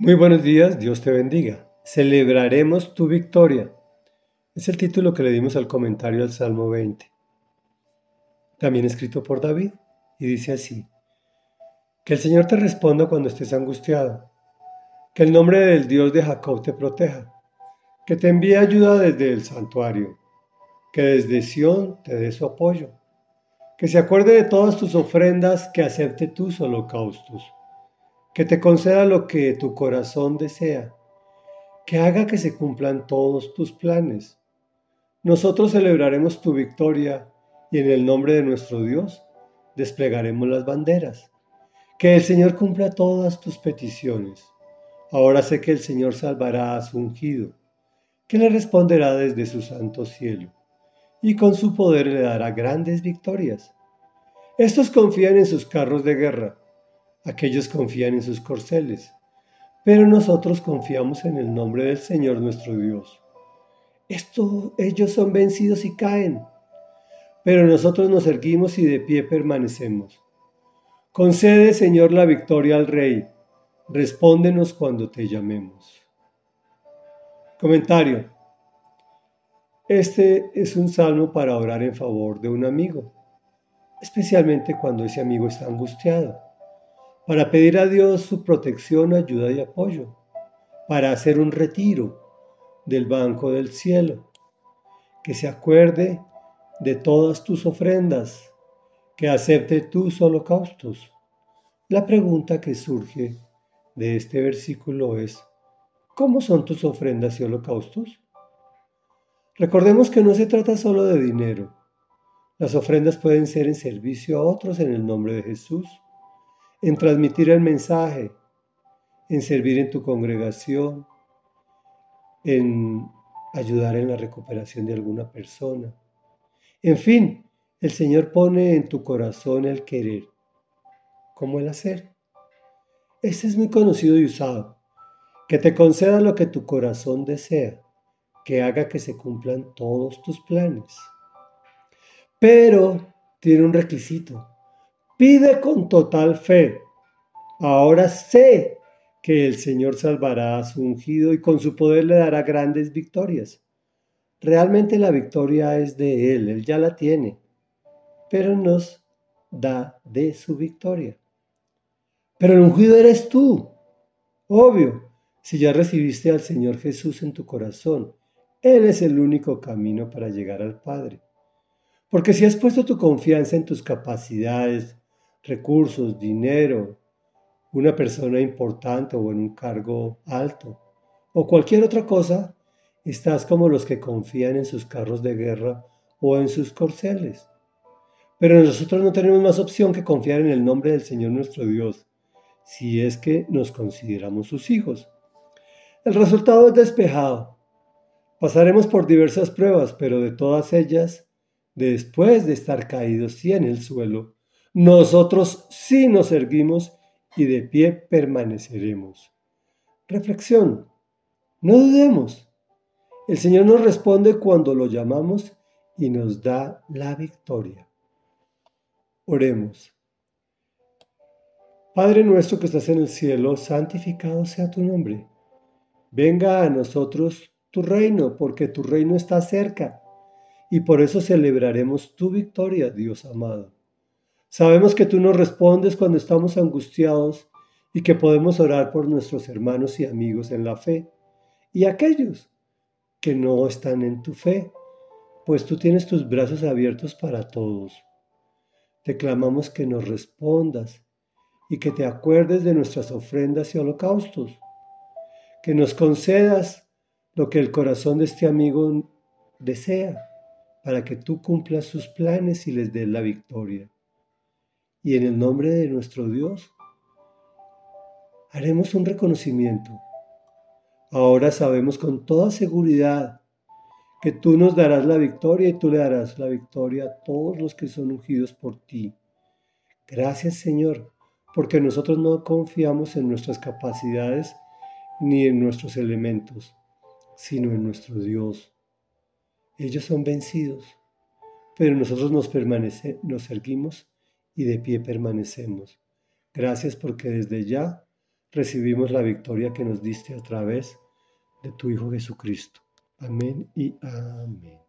Muy buenos días, Dios te bendiga. Celebraremos tu victoria. Es el título que le dimos al comentario al Salmo 20. También escrito por David, y dice así. Que el Señor te responda cuando estés angustiado. Que el nombre del Dios de Jacob te proteja. Que te envíe ayuda desde el santuario. Que desde Sión te dé su apoyo. Que se acuerde de todas tus ofrendas, que acepte tus holocaustos que te conceda lo que tu corazón desea, que haga que se cumplan todos tus planes. Nosotros celebraremos tu victoria y en el nombre de nuestro Dios desplegaremos las banderas. Que el Señor cumpla todas tus peticiones. Ahora sé que el Señor salvará a su ungido, que le responderá desde su santo cielo, y con su poder le dará grandes victorias. Estos confían en sus carros de guerra aquellos confían en sus corceles, pero nosotros confiamos en el nombre del Señor nuestro Dios. Esto, ellos son vencidos y caen, pero nosotros nos erguimos y de pie permanecemos. Concede, Señor, la victoria al Rey. Respóndenos cuando te llamemos. Comentario. Este es un salmo para orar en favor de un amigo, especialmente cuando ese amigo está angustiado para pedir a Dios su protección, ayuda y apoyo, para hacer un retiro del banco del cielo, que se acuerde de todas tus ofrendas, que acepte tus holocaustos. La pregunta que surge de este versículo es, ¿cómo son tus ofrendas y holocaustos? Recordemos que no se trata solo de dinero. Las ofrendas pueden ser en servicio a otros en el nombre de Jesús en transmitir el mensaje, en servir en tu congregación, en ayudar en la recuperación de alguna persona. En fin, el Señor pone en tu corazón el querer, como el hacer. Este es muy conocido y usado. Que te conceda lo que tu corazón desea, que haga que se cumplan todos tus planes. Pero tiene un requisito. Pide con total fe. Ahora sé que el Señor salvará a su ungido y con su poder le dará grandes victorias. Realmente la victoria es de Él, Él ya la tiene, pero nos da de su victoria. Pero el ungido eres tú. Obvio, si ya recibiste al Señor Jesús en tu corazón, Él es el único camino para llegar al Padre. Porque si has puesto tu confianza en tus capacidades, recursos, dinero, una persona importante o en un cargo alto, o cualquier otra cosa, estás como los que confían en sus carros de guerra o en sus corceles. Pero nosotros no tenemos más opción que confiar en el nombre del Señor nuestro Dios, si es que nos consideramos sus hijos. El resultado es despejado. Pasaremos por diversas pruebas, pero de todas ellas, después de estar caídos y en el suelo, nosotros sí nos erguimos y de pie permaneceremos. Reflexión. No dudemos. El Señor nos responde cuando lo llamamos y nos da la victoria. Oremos. Padre nuestro que estás en el cielo, santificado sea tu nombre. Venga a nosotros tu reino, porque tu reino está cerca, y por eso celebraremos tu victoria, Dios amado. Sabemos que tú nos respondes cuando estamos angustiados y que podemos orar por nuestros hermanos y amigos en la fe y aquellos que no están en tu fe, pues tú tienes tus brazos abiertos para todos. Te clamamos que nos respondas y que te acuerdes de nuestras ofrendas y holocaustos, que nos concedas lo que el corazón de este amigo desea, para que tú cumplas sus planes y les des la victoria y en el nombre de nuestro Dios haremos un reconocimiento. Ahora sabemos con toda seguridad que tú nos darás la victoria y tú le darás la victoria a todos los que son ungidos por ti. Gracias Señor, porque nosotros no confiamos en nuestras capacidades ni en nuestros elementos, sino en nuestro Dios. Ellos son vencidos, pero nosotros nos, permanece, nos erguimos y de pie permanecemos. Gracias porque desde ya recibimos la victoria que nos diste a través de tu Hijo Jesucristo. Amén y amén.